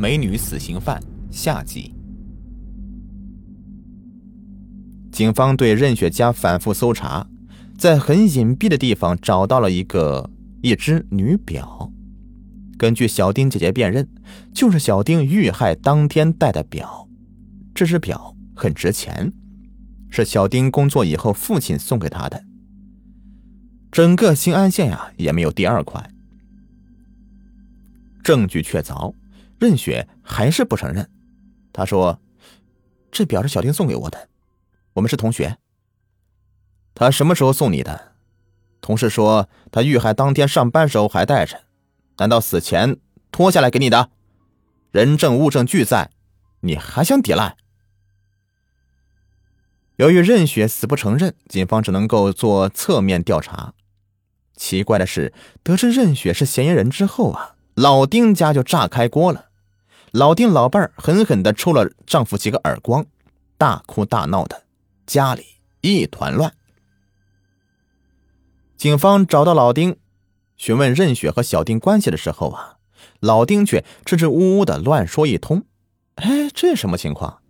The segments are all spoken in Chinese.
美女死刑犯下集。警方对任雪家反复搜查，在很隐蔽的地方找到了一个一只女表。根据小丁姐姐辨认，就是小丁遇害当天戴的表。这只表很值钱，是小丁工作以后父亲送给他的。整个新安县呀，也没有第二款。证据确凿，任雪还是不承认。他说：“这表是小丁送给我的，我们是同学。”他什么时候送你的？同事说他遇害当天上班时候还带着，难道死前脱下来给你的？人证物证俱在，你还想抵赖？由于任雪死不承认，警方只能够做侧面调查。奇怪的是，得知任雪是嫌疑人之后啊。老丁家就炸开锅了，老丁老伴儿狠狠的抽了丈夫几个耳光，大哭大闹的，家里一团乱。警方找到老丁，询问任雪和小丁关系的时候啊，老丁却支支吾吾的乱说一通。哎，这什么情况？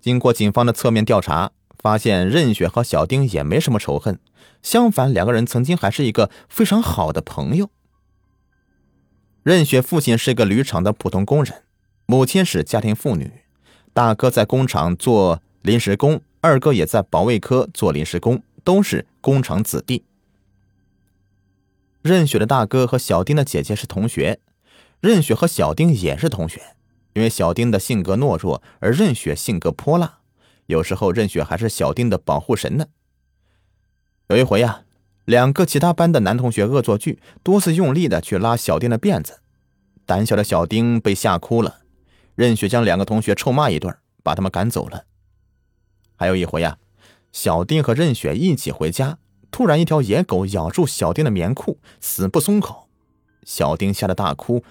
经过警方的侧面调查，发现任雪和小丁也没什么仇恨，相反，两个人曾经还是一个非常好的朋友。任雪父亲是一个铝厂的普通工人，母亲是家庭妇女，大哥在工厂做临时工，二哥也在保卫科做临时工，都是工厂子弟。任雪的大哥和小丁的姐姐是同学，任雪和小丁也是同学，因为小丁的性格懦弱，而任雪性格泼辣，有时候任雪还是小丁的保护神呢。有一回呀。两个其他班的男同学恶作剧，多次用力的去拉小丁的辫子，胆小的小丁被吓哭了。任雪将两个同学臭骂一顿，把他们赶走了。还有一回呀，小丁和任雪一起回家，突然一条野狗咬住小丁的棉裤，死不松口，小丁吓得大哭，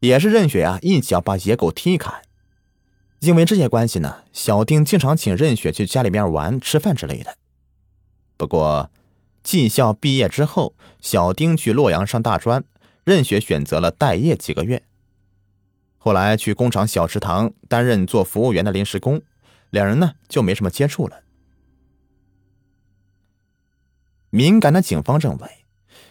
也是任雪呀一脚把野狗踢开。因为这些关系呢，小丁经常请任雪去家里面玩、吃饭之类的。不过。技校毕业之后，小丁去洛阳上大专，任雪选择了待业几个月。后来去工厂小食堂担任做服务员的临时工，两人呢就没什么接触了。敏感的警方认为，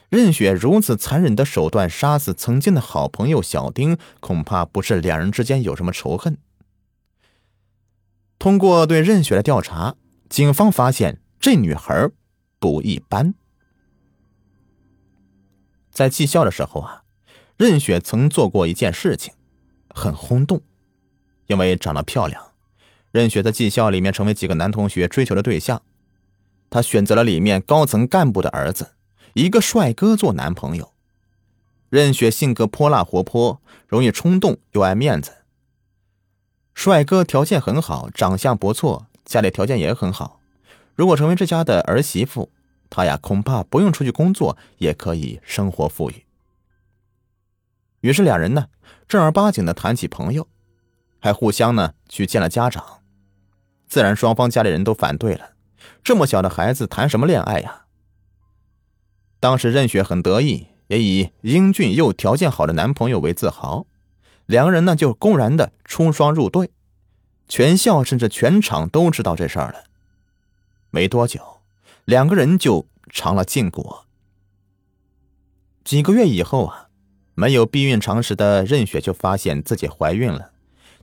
任雪如此残忍的手段杀死曾经的好朋友小丁，恐怕不是两人之间有什么仇恨。通过对任雪的调查，警方发现这女孩。不一般，在技校的时候啊，任雪曾做过一件事情，很轰动。因为长得漂亮，任雪在技校里面成为几个男同学追求的对象。她选择了里面高层干部的儿子，一个帅哥做男朋友。任雪性格泼辣活泼，容易冲动又爱面子。帅哥条件很好，长相不错，家里条件也很好。如果成为这家的儿媳妇，她呀恐怕不用出去工作也可以生活富裕。于是两人呢正儿八经的谈起朋友，还互相呢去见了家长。自然双方家里人都反对了，这么小的孩子谈什么恋爱呀？当时任雪很得意，也以英俊又条件好的男朋友为自豪，两个人呢就公然的出双入对，全校甚至全场都知道这事儿了。没多久，两个人就尝了禁果。几个月以后啊，没有避孕常识的任雪就发现自己怀孕了。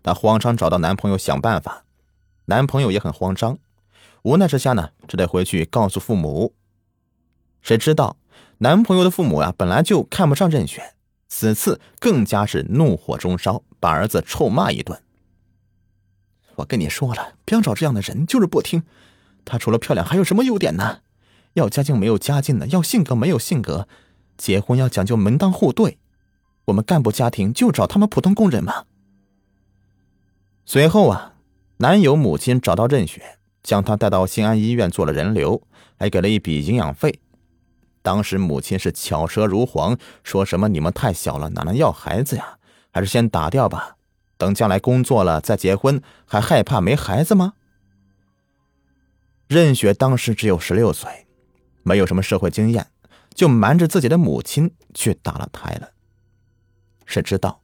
她慌张找到男朋友想办法，男朋友也很慌张，无奈之下呢，只得回去告诉父母。谁知道男朋友的父母啊，本来就看不上任雪，此次更加是怒火中烧，把儿子臭骂一顿。我跟你说了，不要找这样的人，就是不听。她除了漂亮还有什么优点呢？要家境没有家境的，要性格没有性格，结婚要讲究门当户对。我们干部家庭就找他们普通工人嘛。随后啊，男友母亲找到任雪，将她带到新安医院做了人流，还给了一笔营养费。当时母亲是巧舌如簧，说什么你们太小了，哪能要孩子呀？还是先打掉吧，等将来工作了再结婚，还害怕没孩子吗？任雪当时只有十六岁，没有什么社会经验，就瞒着自己的母亲去打了胎了。谁知道，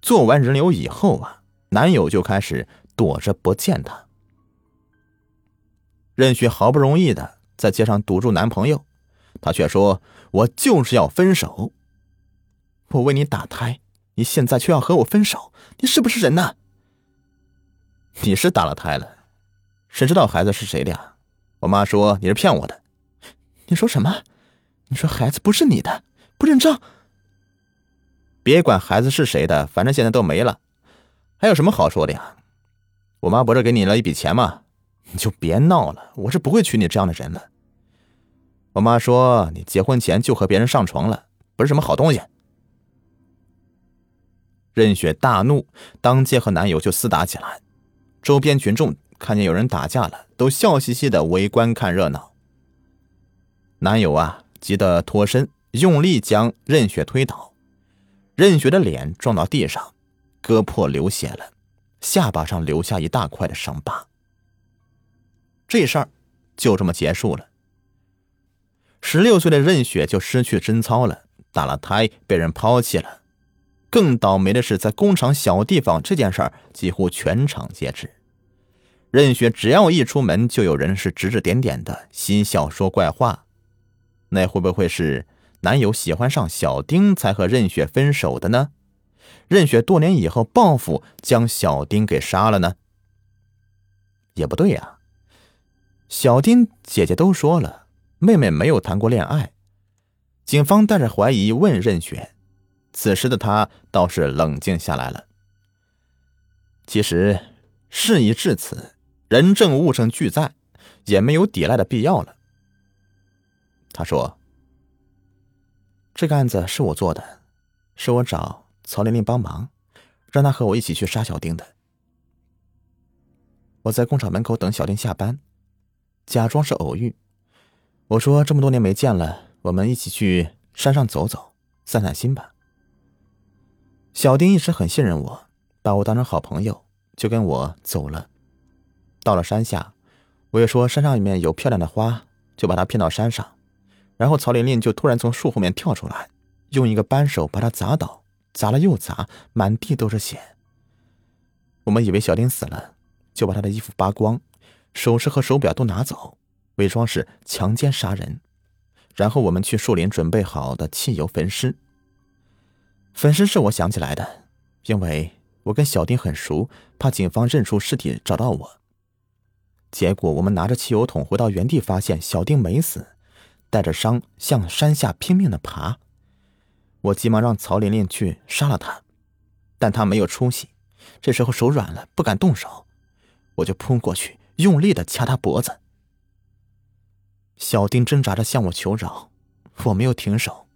做完人流以后啊，男友就开始躲着不见她。任雪好不容易的在街上堵住男朋友，他却说：“我就是要分手。我为你打胎，你现在却要和我分手，你是不是人呢？你是打了胎了，谁知道孩子是谁的呀？我妈说你是骗我的。你说什么？你说孩子不是你的，不认账？别管孩子是谁的，反正现在都没了，还有什么好说的呀？我妈不是给你了一笔钱吗？”你就别闹了，我是不会娶你这样的人的。我妈说你结婚前就和别人上床了，不是什么好东西。任雪大怒，当街和男友就厮打起来。周边群众看见有人打架了，都笑嘻嘻的围观看热闹。男友啊，急得脱身，用力将任雪推倒，任雪的脸撞到地上，割破流血了，下巴上留下一大块的伤疤。这事儿就这么结束了。十六岁的任雪就失去贞操了，打了胎被人抛弃了。更倒霉的是，在工厂小地方，这件事儿几乎全场皆知。任雪只要一出门，就有人是指指点点的，嬉笑说怪话。那会不会是男友喜欢上小丁，才和任雪分手的呢？任雪多年以后报复，将小丁给杀了呢？也不对呀。小丁姐姐都说了，妹妹没有谈过恋爱。警方带着怀疑问任雪，此时的她倒是冷静下来了。其实事已至此，人证物证俱在，也没有抵赖的必要了。他说：“这个案子是我做的，是我找曹玲玲帮忙，让她和我一起去杀小丁的。我在工厂门口等小丁下班。”假装是偶遇，我说这么多年没见了，我们一起去山上走走，散散心吧。小丁一直很信任我，把我当成好朋友，就跟我走了。到了山下，我也说山上里面有漂亮的花，就把他骗到山上。然后曹玲玲就突然从树后面跳出来，用一个扳手把他砸倒，砸了又砸，满地都是血。我们以为小丁死了，就把他的衣服扒光。首饰和手表都拿走，伪装是强奸杀人，然后我们去树林准备好的汽油焚尸。焚尸是我想起来的，因为我跟小丁很熟，怕警方认出尸体找到我。结果我们拿着汽油桶回到原地，发现小丁没死，带着伤向山下拼命的爬。我急忙让曹玲玲去杀了他，但他没有出息。这时候手软了，不敢动手，我就扑过去。用力的掐他脖子，小丁挣扎着向我求饶，我没有停手，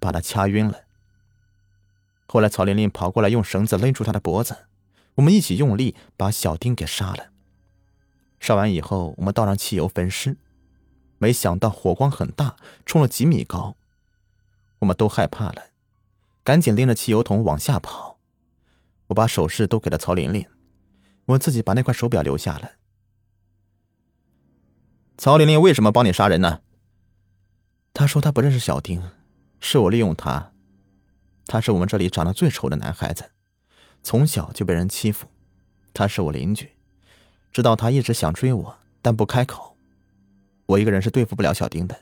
把他掐晕了。后来曹玲玲跑过来，用绳子勒住他的脖子，我们一起用力把小丁给杀了。杀完以后，我们倒上汽油焚尸，没想到火光很大，冲了几米高，我们都害怕了，赶紧拎着汽油桶往下跑。我把首饰都给了曹玲玲，我自己把那块手表留下了。曹玲玲为什么帮你杀人呢？他说他不认识小丁，是我利用他。他是我们这里长得最丑的男孩子，从小就被人欺负。他是我邻居，知道他一直想追我，但不开口。我一个人是对付不了小丁的，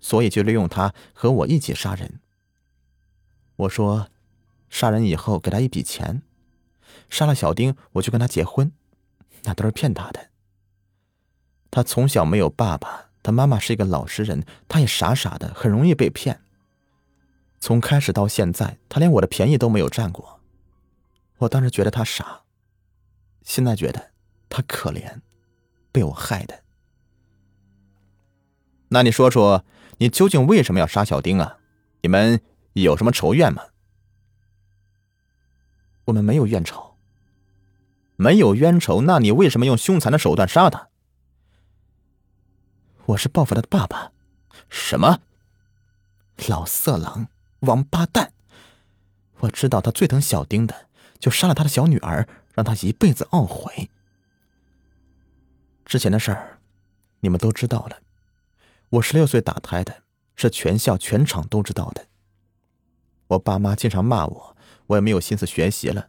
所以就利用他和我一起杀人。我说，杀人以后给他一笔钱，杀了小丁我就跟他结婚，那都是骗他的。他从小没有爸爸，他妈妈是一个老实人，他也傻傻的，很容易被骗。从开始到现在，他连我的便宜都没有占过。我当时觉得他傻，现在觉得他可怜，被我害的。那你说说，你究竟为什么要杀小丁啊？你们有什么仇怨吗？我们没有怨仇，没有冤仇，那你为什么用凶残的手段杀他？我是报复他的爸爸，什么？老色狼，王八蛋！我知道他最疼小丁的，就杀了他的小女儿，让他一辈子懊悔。之前的事儿，你们都知道了。我十六岁打胎的，是全校全场都知道的。我爸妈经常骂我，我也没有心思学习了。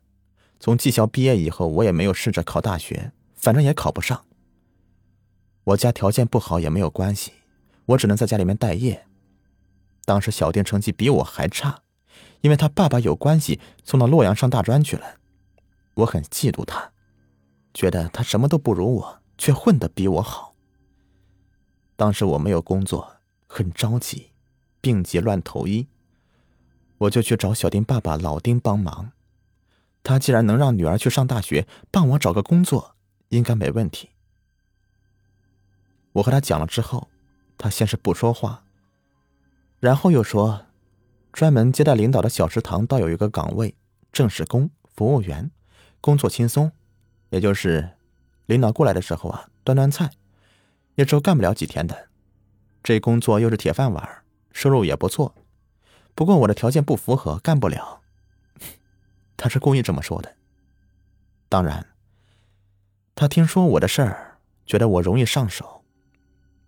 从技校毕业以后，我也没有试着考大学，反正也考不上。我家条件不好也没有关系，我只能在家里面待业。当时小丁成绩比我还差，因为他爸爸有关系，送到洛阳上大专去了。我很嫉妒他，觉得他什么都不如我，却混得比我好。当时我没有工作，很着急，病急乱投医，我就去找小丁爸爸老丁帮忙。他既然能让女儿去上大学，帮我找个工作，应该没问题。我和他讲了之后，他先是不说话，然后又说，专门接待领导的小食堂倒有一个岗位，正式工服务员，工作轻松，也就是领导过来的时候啊，端端菜，一周干不了几天的。这工作又是铁饭碗，收入也不错，不过我的条件不符合，干不了。他是故意这么说的。当然，他听说我的事儿，觉得我容易上手。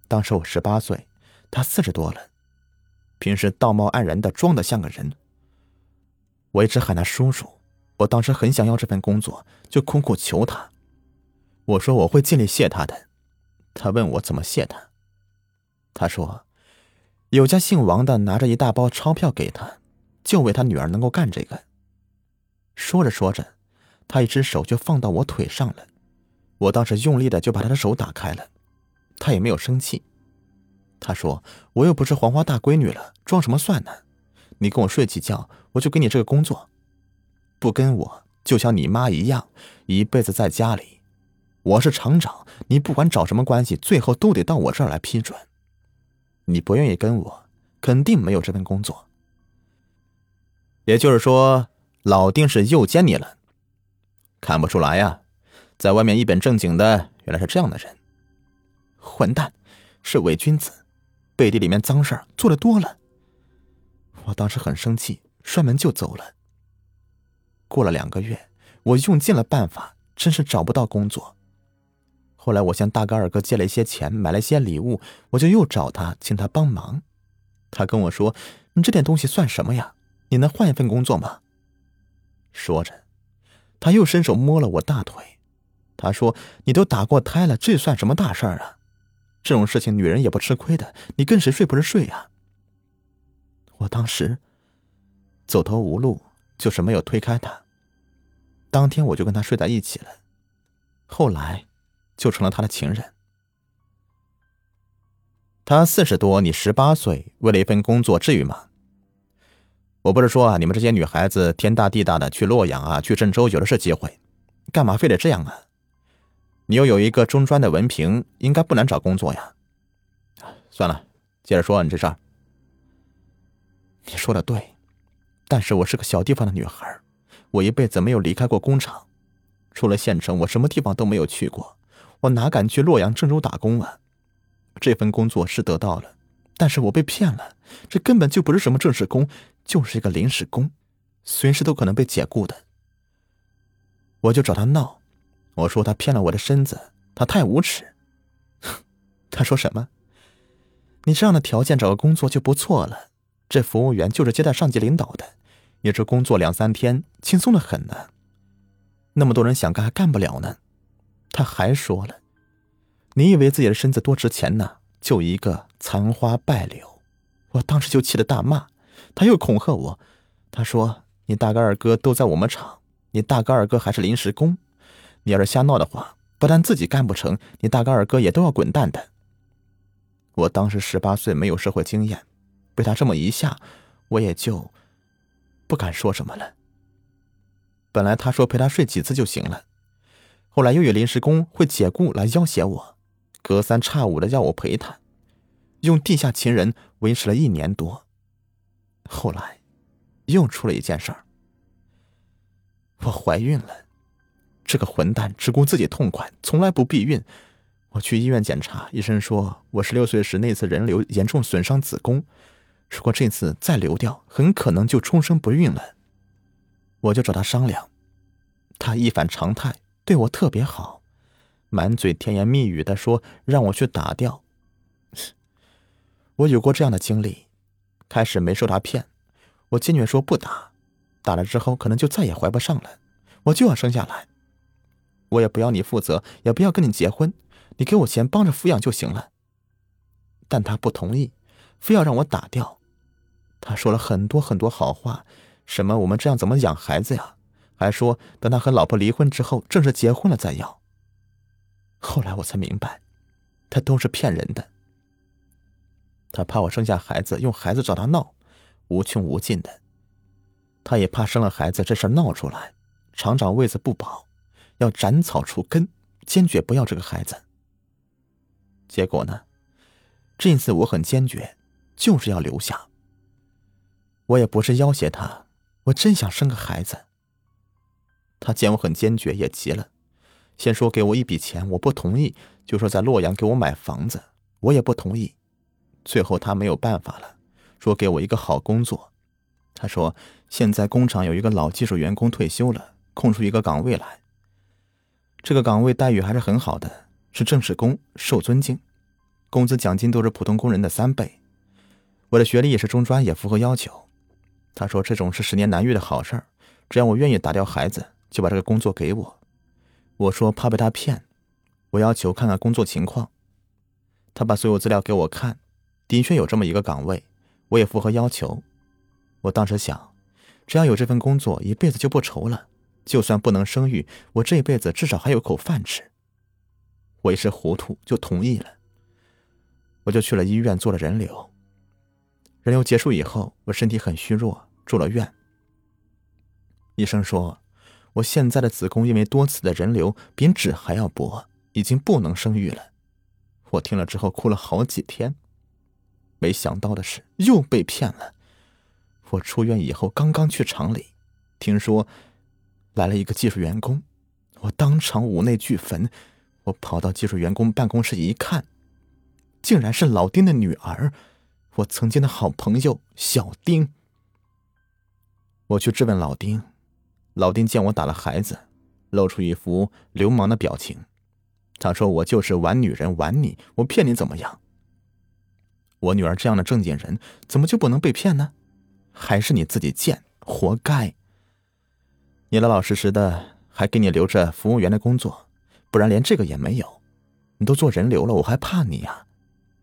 当时我十八岁，他四十多了，平时道貌岸然的，装的像个人。我一直喊他叔叔。我当时很想要这份工作，就苦苦求他。我说我会尽力谢他的。他问我怎么谢他。他说，有家姓王的拿着一大包钞票给他，就为他女儿能够干这个。说着说着，他一只手就放到我腿上了，我当时用力的就把他的手打开了，他也没有生气。他说：“我又不是黄花大闺女了，装什么蒜呢？你跟我睡几觉，我就给你这个工作；不跟我，就像你妈一样，一辈子在家里。我是厂长，你不管找什么关系，最后都得到我这儿来批准。你不愿意跟我，肯定没有这份工作。也就是说。”老丁是诱奸你了，看不出来呀，在外面一本正经的，原来是这样的人。混蛋，是伪君子，背地里面脏事儿做的多了。我当时很生气，摔门就走了。过了两个月，我用尽了办法，真是找不到工作。后来我向大哥二哥借了一些钱，买了一些礼物，我就又找他，请他帮忙。他跟我说：“你这点东西算什么呀？你能换一份工作吗？”说着，他又伸手摸了我大腿。他说：“你都打过胎了，这算什么大事儿啊？这种事情女人也不吃亏的。你跟谁睡不是睡呀？”我当时走投无路，就是没有推开他。当天我就跟他睡在一起了，后来就成了他的情人。他四十多，你十八岁，为了一份工作，至于吗？我不是说啊，你们这些女孩子天大地大的去洛阳啊，去郑州有的是机会，干嘛非得这样啊？你又有一个中专的文凭，应该不难找工作呀。算了，接着说你这事儿。你说的对，但是我是个小地方的女孩，我一辈子没有离开过工厂，除了县城，我什么地方都没有去过，我哪敢去洛阳、郑州打工啊？这份工作是得到了，但是我被骗了，这根本就不是什么正式工。就是一个临时工，随时都可能被解雇的。我就找他闹，我说他骗了我的身子，他太无耻。他说什么？你这样的条件找个工作就不错了。这服务员就是接待上级领导的，也这工作两三天，轻松的很呢。那么多人想干还干不了呢。他还说了，你以为自己的身子多值钱呢？就一个残花败柳。我当时就气得大骂。他又恐吓我，他说：“你大哥二哥都在我们厂，你大哥二哥还是临时工，你要是瞎闹的话，不但自己干不成，你大哥二哥也都要滚蛋的。”我当时十八岁，没有社会经验，被他这么一吓，我也就不敢说什么了。本来他说陪他睡几次就行了，后来又有临时工会解雇来要挟我，隔三差五的要我陪他，用地下情人维持了一年多。后来，又出了一件事儿。我怀孕了，这个混蛋只顾自己痛快，从来不避孕。我去医院检查，医生说我十六岁时那次人流严重损伤子宫，如果这次再流掉，很可能就终生不孕了。我就找他商量，他一反常态，对我特别好，满嘴甜言蜜语的说让我去打掉。我有过这样的经历。开始没受他骗，我坚决说不打，打了之后可能就再也怀不上了。我就要生下来。我也不要你负责，也不要跟你结婚，你给我钱帮着抚养就行了。但他不同意，非要让我打掉。他说了很多很多好话，什么我们这样怎么养孩子呀？还说等他和老婆离婚之后，正式结婚了再要。后来我才明白，他都是骗人的。他怕我生下孩子，用孩子找他闹，无穷无尽的。他也怕生了孩子这事闹出来，厂长位子不保，要斩草除根，坚决不要这个孩子。结果呢，这次我很坚决，就是要留下。我也不是要挟他，我真想生个孩子。他见我很坚决，也急了，先说给我一笔钱，我不同意，就说在洛阳给我买房子，我也不同意。最后他没有办法了，说给我一个好工作。他说现在工厂有一个老技术员工退休了，空出一个岗位来。这个岗位待遇还是很好的，是正式工，受尊敬，工资奖金都是普通工人的三倍。我的学历也是中专，也符合要求。他说这种是十年难遇的好事儿，只要我愿意打掉孩子，就把这个工作给我。我说怕被他骗，我要求看看工作情况。他把所有资料给我看。的确有这么一个岗位，我也符合要求。我当时想，只要有这份工作，一辈子就不愁了。就算不能生育，我这一辈子至少还有口饭吃。我一时糊涂，就同意了。我就去了医院做了人流。人流结束以后，我身体很虚弱，住了院。医生说，我现在的子宫因为多次的人流比纸还要薄，已经不能生育了。我听了之后哭了好几天。没想到的是，又被骗了。我出院以后，刚刚去厂里，听说来了一个技术员工，我当场五内俱焚。我跑到技术员工办公室一看，竟然是老丁的女儿，我曾经的好朋友小丁。我去质问老丁，老丁见我打了孩子，露出一副流氓的表情。他说：“我就是玩女人，玩你，我骗你怎么样？”我女儿这样的正经人，怎么就不能被骗呢？还是你自己贱，活该！你老老实实的，还给你留着服务员的工作，不然连这个也没有。你都做人流了，我还怕你呀？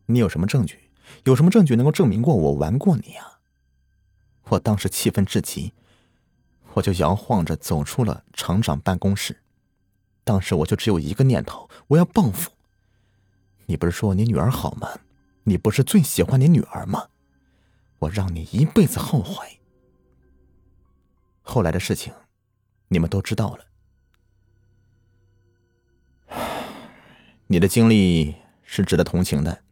你有什么证据？有什么证据能够证明过我玩过你呀？我当时气愤至极，我就摇晃着走出了厂长办公室。当时我就只有一个念头，我要报复。你不是说你女儿好吗？你不是最喜欢你女儿吗？我让你一辈子后悔。后来的事情，你们都知道了。你的经历是值得同情的。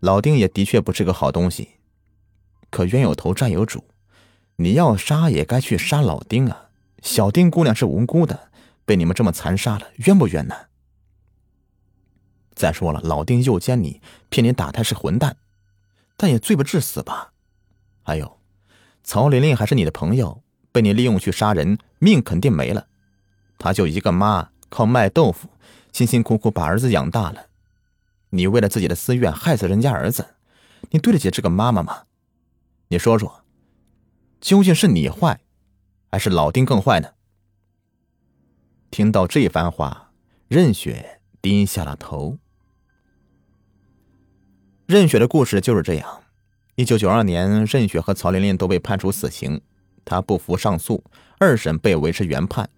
老丁也的确不是个好东西，可冤有头债有主，你要杀也该去杀老丁啊！小丁姑娘是无辜的，被你们这么残杀了，冤不冤呢？再说了，老丁诱奸你，骗你打胎是混蛋，但也罪不至死吧？还有，曹玲玲还是你的朋友，被你利用去杀人，命肯定没了。她就一个妈，靠卖豆腐，辛辛苦苦把儿子养大了。你为了自己的私怨害死人家儿子，你对得起这个妈妈吗？你说说，究竟是你坏，还是老丁更坏呢？听到这番话，任雪低下了头。任雪的故事就是这样。一九九二年，任雪和曹玲玲都被判处死刑，她不服上诉，二审被维持原判。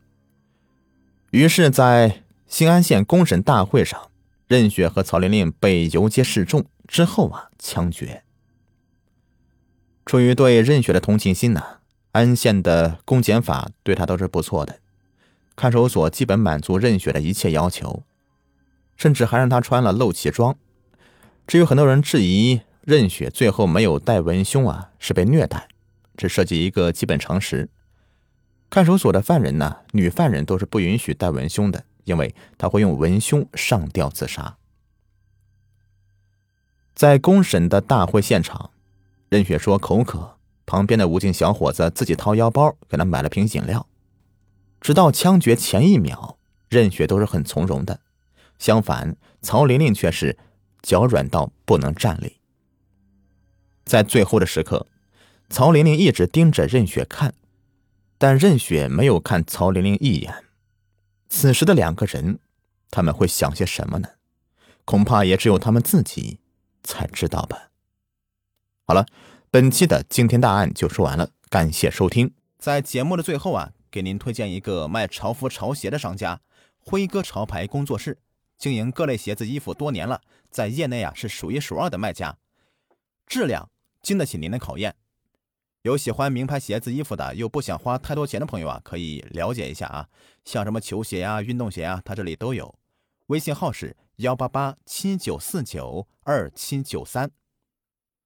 于是，在新安县公审大会上，任雪和曹玲玲被游街示众之后啊，枪决。出于对任雪的同情心呢，安县的公检法对她都是不错的，看守所基本满足任雪的一切要求，甚至还让她穿了露脐装。至于很多人质疑任雪最后没有带文胸啊，是被虐待，这涉及一个基本常识。看守所的犯人呢，女犯人都是不允许带文胸的，因为她会用文胸上吊自杀。在公审的大会现场，任雪说口渴，旁边的武警小伙子自己掏腰包给他买了瓶饮料。直到枪决前一秒，任雪都是很从容的，相反，曹玲玲却是。脚软到不能站立，在最后的时刻，曹玲玲一直盯着任雪看，但任雪没有看曹玲玲一眼。此时的两个人，他们会想些什么呢？恐怕也只有他们自己才知道吧。好了，本期的惊天大案就说完了，感谢收听。在节目的最后啊，给您推荐一个卖潮服潮鞋的商家——辉哥潮牌工作室，经营各类鞋子衣服多年了，在业内啊是数一数二的卖家，质量经得起您的考验。有喜欢名牌鞋子、衣服的，又不想花太多钱的朋友啊，可以了解一下啊。像什么球鞋啊、运动鞋啊，他这里都有。微信号是幺八八七九四九二七九三，